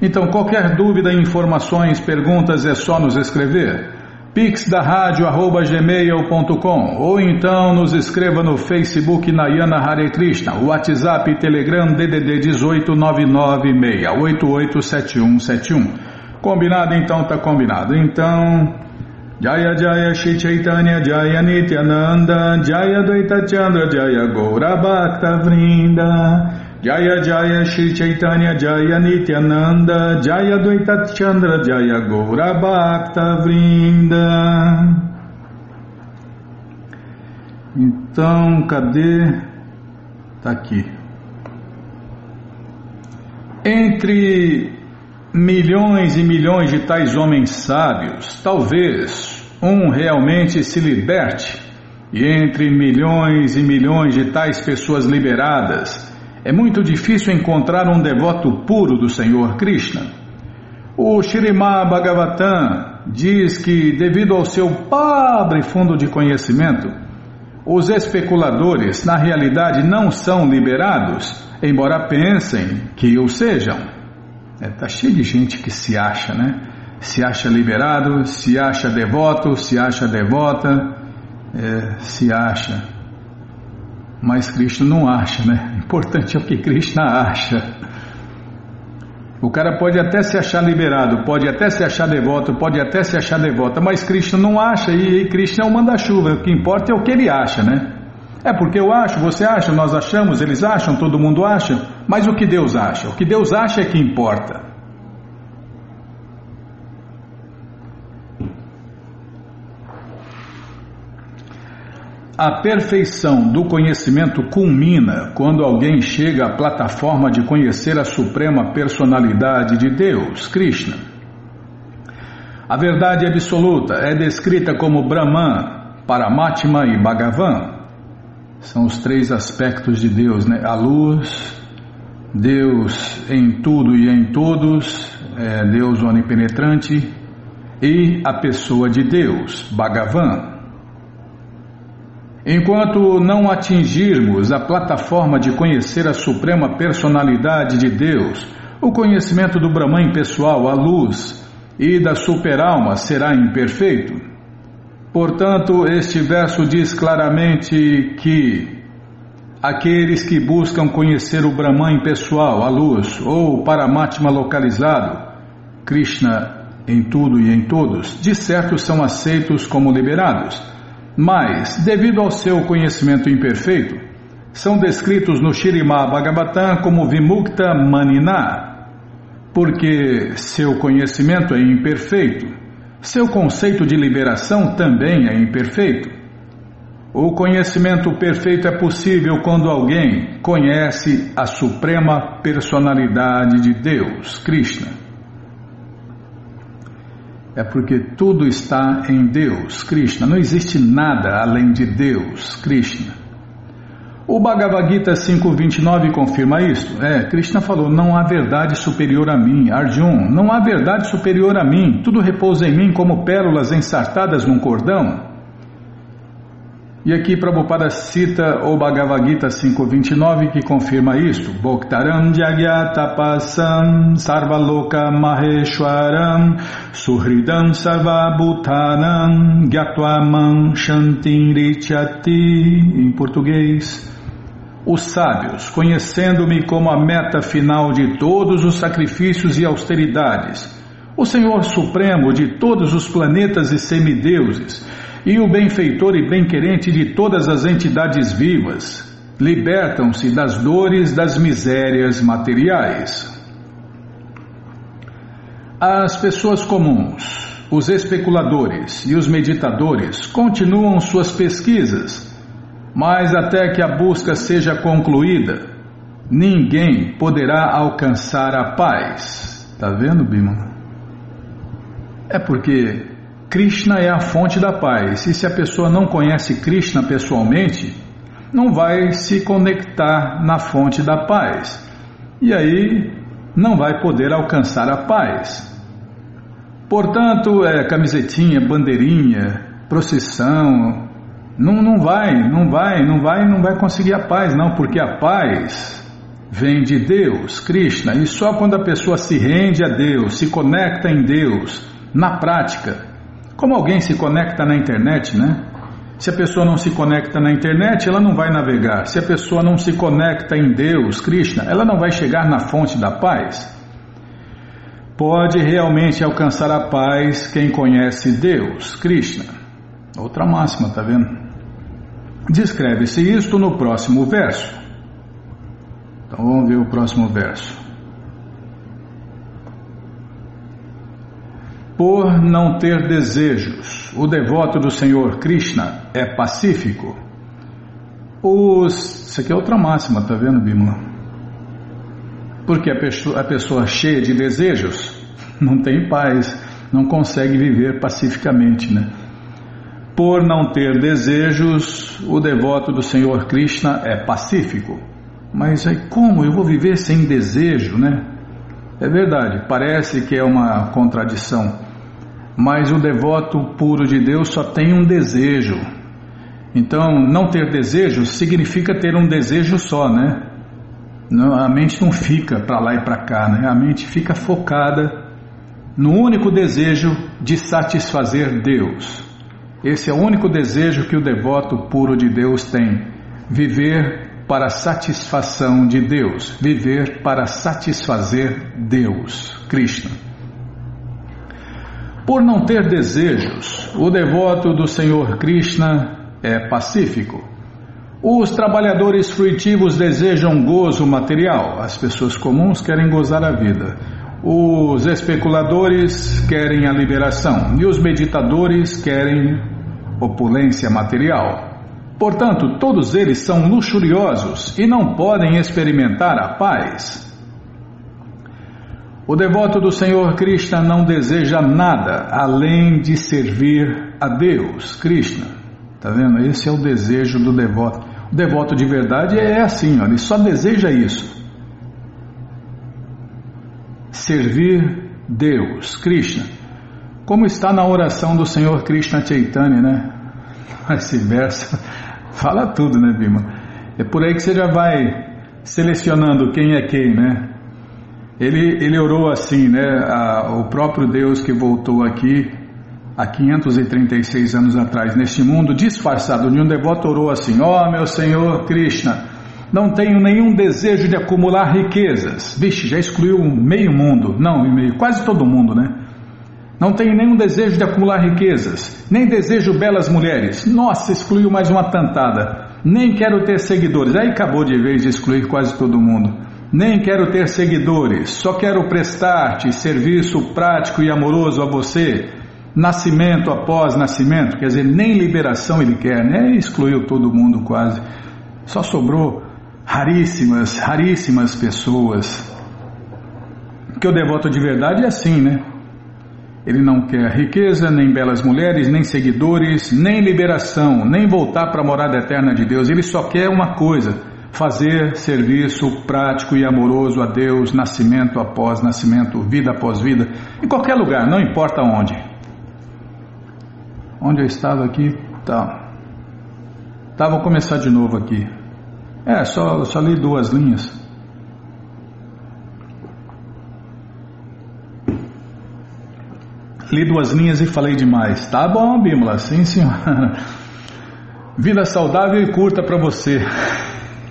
Então, qualquer dúvida, informações, perguntas, é só nos escrever. Pix da rádio gmail.com ou então nos escreva no Facebook Nayana Hare Krishna, WhatsApp Telegram DDD 18 996887171. Combinado então, tá combinado. Então, Jaya Jaya Shri Chaitanya Jaya Nityananda Jaya Dvaita Chandra Jaya Gaura Bhakta Vrinda Jaya Jaya Shri Chaitanya Jaya Nityananda Jaya Dvaita Chandra Jaya Gaura Bhakta Vrinda Então, cadê? Tá aqui. Entre milhões e milhões de tais homens sábios, talvez um realmente se liberte, e entre milhões e milhões de tais pessoas liberadas, é muito difícil encontrar um devoto puro do Senhor Krishna. O Shrimad Bhagavatam diz que, devido ao seu pobre fundo de conhecimento, os especuladores, na realidade, não são liberados, embora pensem que o sejam. É, tá cheio de gente que se acha, né? Se acha liberado, se acha devoto, se acha devota, é, se acha. Mas Krishna não acha, né? O importante é o que Krishna acha. O cara pode até se achar liberado, pode até se achar devoto, pode até se achar devota, mas Krishna não acha e, e Krishna é o manda-chuva. O que importa é o que ele acha, né? É porque eu acho, você acha, nós achamos, eles acham, todo mundo acha, mas o que Deus acha? O que Deus acha é que importa. A perfeição do conhecimento culmina quando alguém chega à plataforma de conhecer a suprema personalidade de Deus, Krishna. A verdade absoluta é descrita como Brahman, Paramatma e Bhagavan. São os três aspectos de Deus, né? A luz, Deus em tudo e em todos, é Deus onipenetrante, e a pessoa de Deus, Bhagavan. Enquanto não atingirmos a plataforma de conhecer a suprema personalidade de Deus, o conhecimento do Brahman pessoal, a luz, e da superalma será imperfeito. Portanto, este verso diz claramente que aqueles que buscam conhecer o Brahman pessoal, a luz, ou o Paramatma localizado, Krishna em tudo e em todos, de certo são aceitos como liberados. Mas, devido ao seu conhecimento imperfeito, são descritos no Shirimá Bhagavatam como Vimukta Manina, porque seu conhecimento é imperfeito seu conceito de liberação também é imperfeito. O conhecimento perfeito é possível quando alguém conhece a suprema personalidade de Deus, Krishna. É porque tudo está em Deus, Krishna. Não existe nada além de Deus, Krishna. O Bhagavad Gita 5.29 confirma isso. É, Krishna falou, não há verdade superior a mim. Arjun, não há verdade superior a mim. Tudo repousa em mim como pérolas ensartadas num cordão. E aqui Prabhupada cita o Bhagavad Gita 5.29 que confirma isto. Bhoktaram Jagyatapasam Sarvaloka Maheshwaram Suhridam Sarvabhutanam Gyatvaman Shantin Richati Em português os sábios, conhecendo-me como a meta final de todos os sacrifícios e austeridades, o Senhor Supremo de todos os planetas e semideuses, e o benfeitor e bem-querente de todas as entidades vivas, libertam-se das dores das misérias materiais. As pessoas comuns, os especuladores e os meditadores continuam suas pesquisas mas até que a busca seja concluída, ninguém poderá alcançar a paz. Está vendo, Bima? É porque Krishna é a fonte da paz. E se a pessoa não conhece Krishna pessoalmente, não vai se conectar na fonte da paz. E aí não vai poder alcançar a paz. Portanto, é, camisetinha, bandeirinha, procissão, não, não vai, não vai, não vai, não vai conseguir a paz, não, porque a paz vem de Deus, Krishna, e só quando a pessoa se rende a Deus, se conecta em Deus, na prática, como alguém se conecta na internet, né? Se a pessoa não se conecta na internet, ela não vai navegar. Se a pessoa não se conecta em Deus, Krishna, ela não vai chegar na fonte da paz. Pode realmente alcançar a paz quem conhece Deus, Krishna. Outra máxima, tá vendo? Descreve-se isto no próximo verso. Então vamos ver o próximo verso. Por não ter desejos, o devoto do Senhor Krishna é pacífico. Os... Isso aqui é outra máxima, tá vendo, Bimala? Porque a pessoa, a pessoa cheia de desejos não tem paz, não consegue viver pacificamente, né? Por não ter desejos, o devoto do Senhor Krishna é pacífico. Mas aí como eu vou viver sem desejo, né? É verdade, parece que é uma contradição, mas o devoto puro de Deus só tem um desejo. Então, não ter desejo significa ter um desejo só, né? A mente não fica para lá e para cá, né? A mente fica focada no único desejo de satisfazer Deus. Esse é o único desejo que o devoto puro de Deus tem: viver para a satisfação de Deus, viver para satisfazer Deus, Krishna. Por não ter desejos, o devoto do Senhor Krishna é pacífico. Os trabalhadores fruitivos desejam gozo material, as pessoas comuns querem gozar a vida. Os especuladores querem a liberação e os meditadores querem opulência material. Portanto, todos eles são luxuriosos e não podem experimentar a paz. O devoto do Senhor Krishna não deseja nada além de servir a Deus, Krishna. Tá vendo? Esse é o desejo do devoto. O devoto de verdade é assim, ele só deseja isso. Servir Deus, Krishna. Como está na oração do Senhor Krishna Chaitanya, né? Esse verso Fala tudo, né, Bima? É por aí que você já vai selecionando quem é quem, né? Ele, ele orou assim, né? A, o próprio Deus que voltou aqui há 536 anos atrás neste mundo disfarçado de um devoto orou assim: Ó oh, meu Senhor Krishna, não tenho nenhum desejo de acumular riquezas. Vixe, já excluiu meio mundo, não, meio, quase todo mundo, né? Não tenho nenhum desejo de acumular riquezas, nem desejo belas mulheres. Nossa, excluiu mais uma tantada. Nem quero ter seguidores. Aí acabou de vez de excluir quase todo mundo. Nem quero ter seguidores, só quero prestar-te serviço prático e amoroso a você. Nascimento após nascimento, quer dizer, nem liberação ele quer, né? Excluiu todo mundo quase. Só sobrou raríssimas, raríssimas pessoas. Que o devoto de verdade é assim, né? Ele não quer riqueza, nem belas mulheres, nem seguidores, nem liberação, nem voltar para a morada eterna de Deus. Ele só quer uma coisa: fazer serviço prático e amoroso a Deus, nascimento após nascimento, vida após vida, em qualquer lugar, não importa onde. Onde eu estava aqui? Tá. Tá, vou começar de novo aqui. É, só, só li duas linhas. Li duas linhas e falei demais. Tá bom, Bímola, sim, senhora. Vida saudável e curta para você.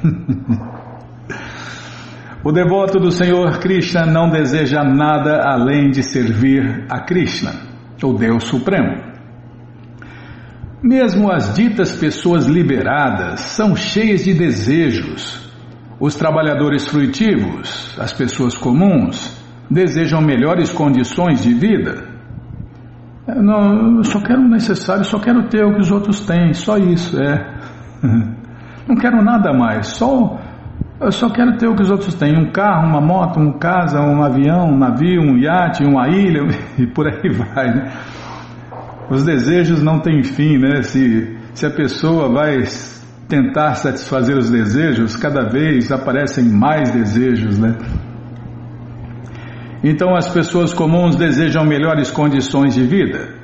o devoto do Senhor Krishna não deseja nada além de servir a Krishna, o Deus Supremo. Mesmo as ditas pessoas liberadas são cheias de desejos. Os trabalhadores fruitivos, as pessoas comuns, desejam melhores condições de vida. Eu, não, eu só quero o necessário, só quero ter o que os outros têm, só isso, é. Não quero nada mais, só eu só quero ter o que os outros têm: um carro, uma moto, uma casa, um avião, um navio, um iate, uma ilha e por aí vai. Né? Os desejos não têm fim, né? Se, se a pessoa vai tentar satisfazer os desejos, cada vez aparecem mais desejos, né? Então as pessoas comuns desejam melhores condições de vida.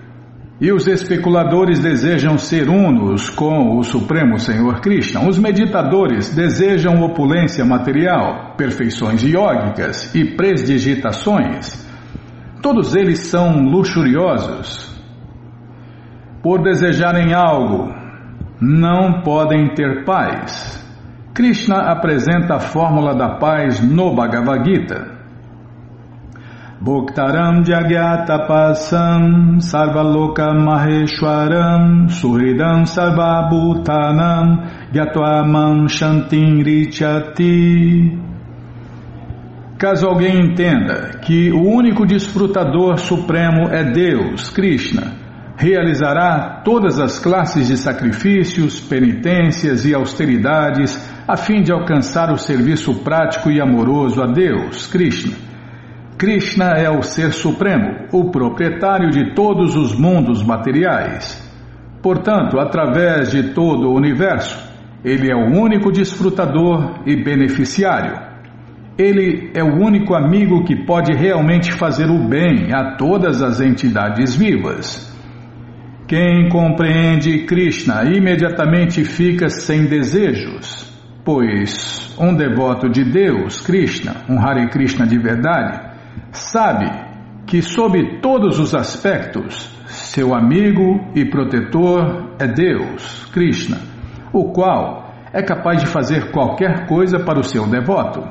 E os especuladores desejam ser unos com o Supremo Senhor Krishna. Os meditadores desejam opulência material, perfeições iógicas e presdigitações. Todos eles são luxuriosos. Por desejarem algo, não podem ter paz. Krishna apresenta a fórmula da paz no Bhagavad Gita. Bhuktaram Jagyatapasam Sarvaloka Maheshwaram Suhridam Sarvabhutanam Gyatwamam Shantin Richati. Caso alguém entenda que o único desfrutador supremo é Deus, Krishna, realizará todas as classes de sacrifícios, penitências e austeridades a fim de alcançar o serviço prático e amoroso a Deus, Krishna Krishna é o Ser Supremo, o proprietário de todos os mundos materiais. Portanto, através de todo o universo, ele é o único desfrutador e beneficiário. Ele é o único amigo que pode realmente fazer o bem a todas as entidades vivas. Quem compreende Krishna imediatamente fica sem desejos, pois um devoto de Deus, Krishna, um Hare Krishna de verdade, sabe que, sob todos os aspectos, seu amigo e protetor é Deus, Krishna, o qual é capaz de fazer qualquer coisa para o seu devoto.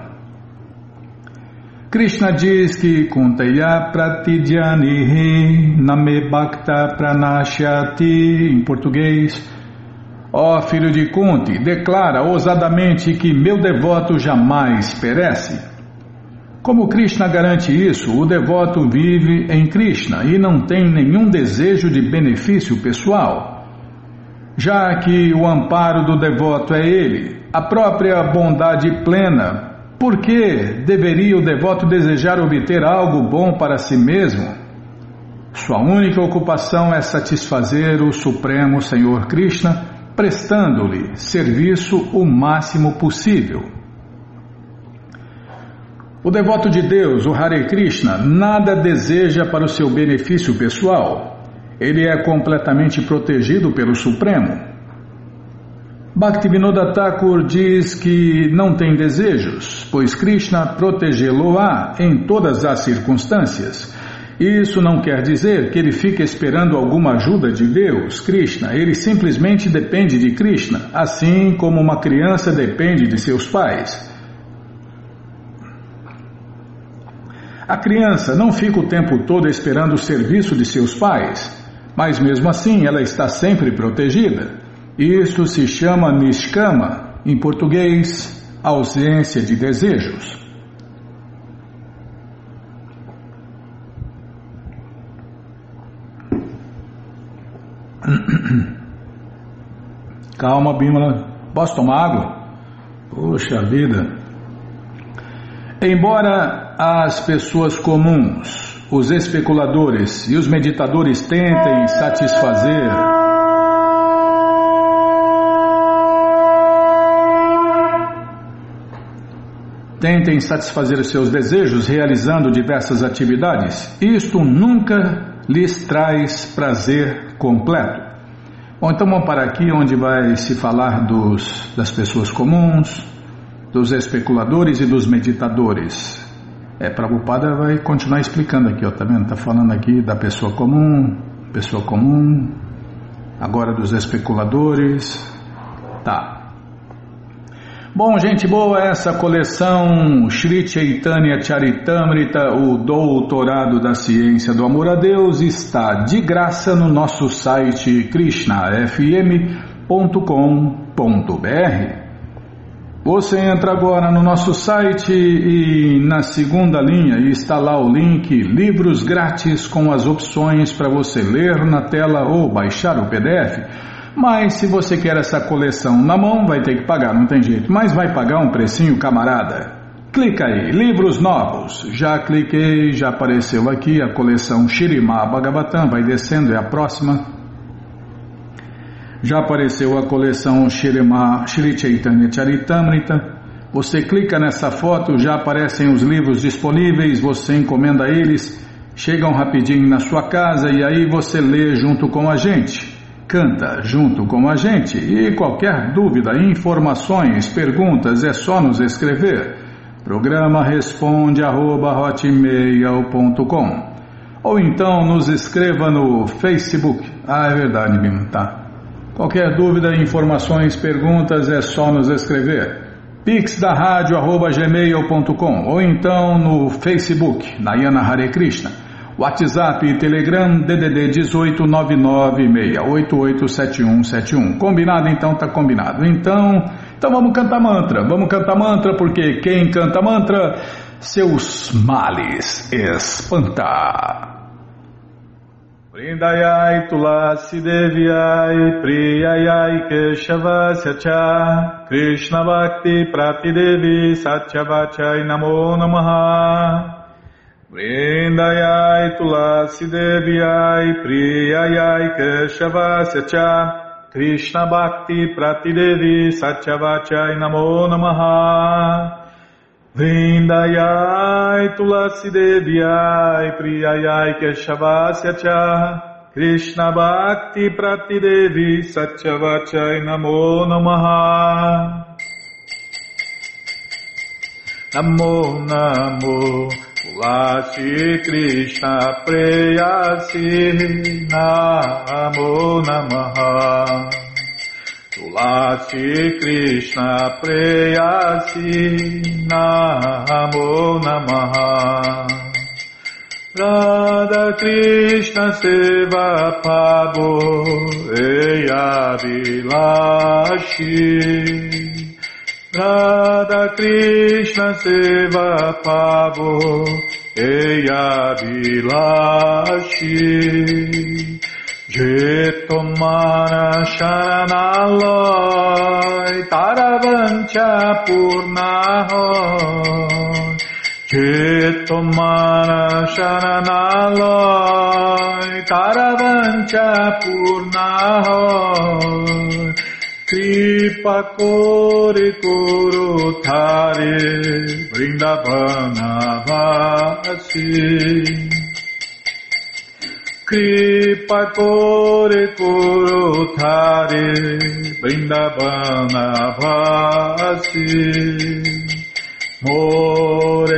Krishna diz que Kuntaya Pratidhyanihi Name Bhakta em português, Ó oh, filho de Kunti, declara ousadamente que meu devoto jamais perece. Como Krishna garante isso, o devoto vive em Krishna e não tem nenhum desejo de benefício pessoal. Já que o amparo do devoto é ele, a própria bondade plena, por que deveria o devoto desejar obter algo bom para si mesmo? Sua única ocupação é satisfazer o Supremo Senhor Krishna, prestando-lhe serviço o máximo possível. O devoto de Deus, o Hare Krishna, nada deseja para o seu benefício pessoal. Ele é completamente protegido pelo Supremo. Bhaktivinoda Thakur diz que não tem desejos, pois Krishna protegê-lo-á em todas as circunstâncias. Isso não quer dizer que ele fique esperando alguma ajuda de Deus, Krishna. Ele simplesmente depende de Krishna, assim como uma criança depende de seus pais. A criança não fica o tempo todo esperando o serviço de seus pais, mas mesmo assim ela está sempre protegida. Isso se chama nishkama, em português, ausência de desejos. Calma, Bímola. Posso tomar água? Poxa vida. Embora as pessoas comuns, os especuladores e os meditadores tentem satisfazer tentem satisfazer os seus desejos realizando diversas atividades, isto nunca lhes traz prazer completo. Bom, então vamos para aqui onde vai se falar dos, das pessoas comuns, dos especuladores e dos meditadores. É, Prabhupada vai continuar explicando aqui, ó, tá vendo? Tá falando aqui da pessoa comum, pessoa comum, agora dos especuladores, tá. Bom, gente boa, essa coleção Sri Chaitanya Charitamrita, o Doutorado da Ciência do Amor a Deus, está de graça no nosso site krishnafm.com.br. Você entra agora no nosso site e na segunda linha está lá o link Livros Grátis com as opções para você ler na tela ou baixar o PDF. Mas se você quer essa coleção na mão, vai ter que pagar, não tem jeito. Mas vai pagar um precinho, camarada. Clica aí, livros novos. Já cliquei, já apareceu aqui a coleção Shirimá Bhagavatam, vai descendo, é a próxima. Já apareceu a coleção Shri Chaitanya Charitamrita. Você clica nessa foto, já aparecem os livros disponíveis, você encomenda eles, chegam rapidinho na sua casa e aí você lê junto com a gente. Canta junto com a gente e qualquer dúvida, informações, perguntas é só nos escrever. Programa responde arroba, ou então nos escreva no Facebook. Ah, é verdade mesmo, tá? Qualquer dúvida, informações, perguntas é só nos escrever. Pix da rádio arroba gmail.com ou então no Facebook, Nayana Hare Krishna. WhatsApp e Telegram DDD 18996887171. Combinado então, tá combinado. Então, então vamos cantar mantra. Vamos cantar mantra porque quem canta mantra seus males espanta. Vrindayai Tulasi Deviai Priyayai Keshavasya Cha Krishna Bhakti Prati Devi Satyavachai Namo Namaha. Vrindayai Tulasi Deviai Priyayai Keshavasya Cha Krishna Bhakti Prati Devi Satyavachai Namo Namaha Vrindayai Tulasi Deviai Priyayai Keshavasya Cha Krishna Bhakti Prati Devi Satyavachai Namo Namaha. Namo Namo Tulasi Krishna Preyasi Namo Namaha Tulasi Krishna Preyasi Namo Namaha. Radha Krishna Seva Pabo Eya Vilashi Radha Krishna Seva Pabo Eya Vilashi Je tomara sharanaloy taravancha purnahoy. Je tomara sharanaloy taravancha purnahoy. কৃপা করে করো থারে বৃন্দাবনাবাসী Vrindavana Vasi Kripa Kore Koro Thare Vrindavana Vasi. Moreia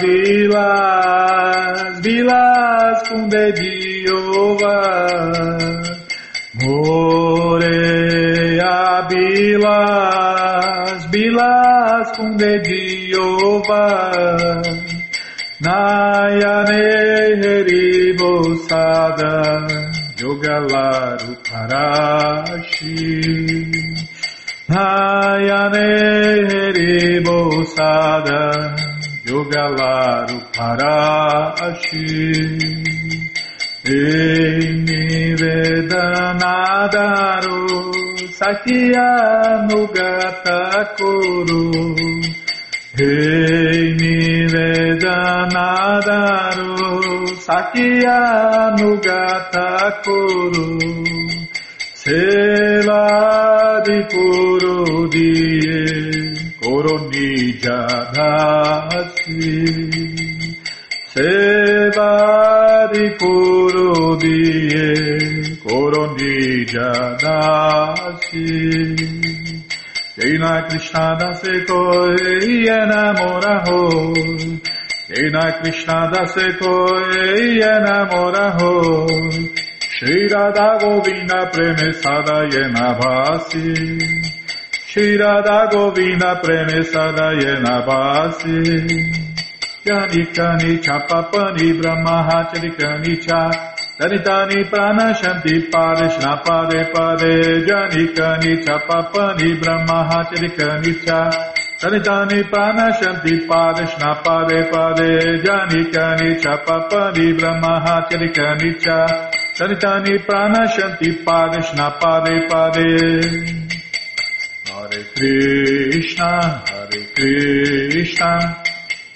Vilas Vilas com Dediova Moreia Vilas Vilas com Dediova Nayane Heribo Sada Yogalaru Parashi Nayane Heribo Sada Yogalaru Parashi Ei Vedanadaru Sakya Nugata Kuru Hei nivedanaru sakyanugata kuru sevadi kuru diye koroni jadasi sevadi kuru diye koroni jadasi Krishna Krishna dase koi enamora ho. Krishna Krishna dase koi enamora ho. Shri Radha Govinda premesada yena bhasi Shri Radha Govinda premesada yena bhasi Yani chapapani brahma hachari cha Danitani Pranashanti Parishna Pare Pare Janikani Chapapani Brahmahacharikani Cha Danitani Pranashanti Parishna Pare Pare Janikani Chapapani Brahmahacharikani Cha Danitani Pranashanti Parishna Pare Pare Hare Krishna Hare Krishna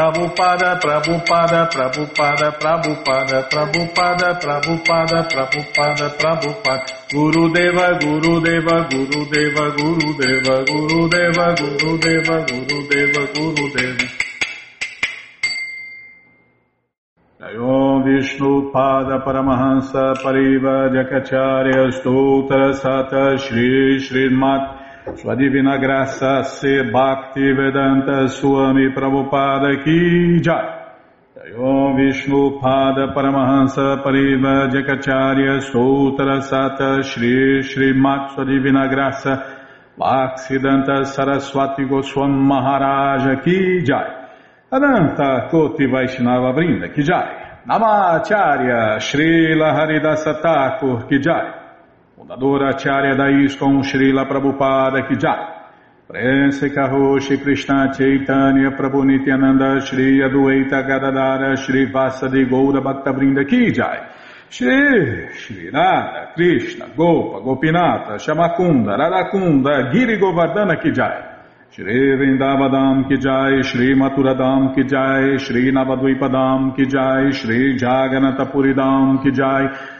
Prabhupada, Prabhupada, Prabhupada, Prabhupada, Prabhupada, Prabhupada, Prabhupada, Prabhupada, Guru Deva, Guru Deva, Guru Deva, Guru Deva, Guru Deva, Guru Deva, Guru Deva, Guru Deva. Jayom Vishnu Pada Paramahansa Pariva Jakacharya Stotra Sata Shri Shri Mat sua Divina Graça Se Bhakti Vedanta Swami Prabhupada Ki Jai. Om Vishnu Pada Paramahansa Pariva Jakacharya Sutra Sata Shri Shri Mat Sua Divina Graça Bhaksidanta Saraswati Goswam Maharaja Ki Jai. Adanta Koti Vaishnava Brinda Ki Jai. Namacharya Shri Haridasa Thakur Ki Jai. Fundadora Acharya ISKCON Srila Prabhupada Kijai. Prense Karoshi Krishna Chaitanya Prabhu Nityananda Shri Adueita Gadadara Shri Vasadi Goura Bhaktavrinda Kijai. Shri Shri Radha Krishna Gopa Gopinata Shamakunda Radakunda Giri Govardhana Kijai. Shri Vrindavadam Kijai, Shri Maturadam Kijai, Shri Navadvipadam Kijai, Shri Jaganatapuridam Kijai,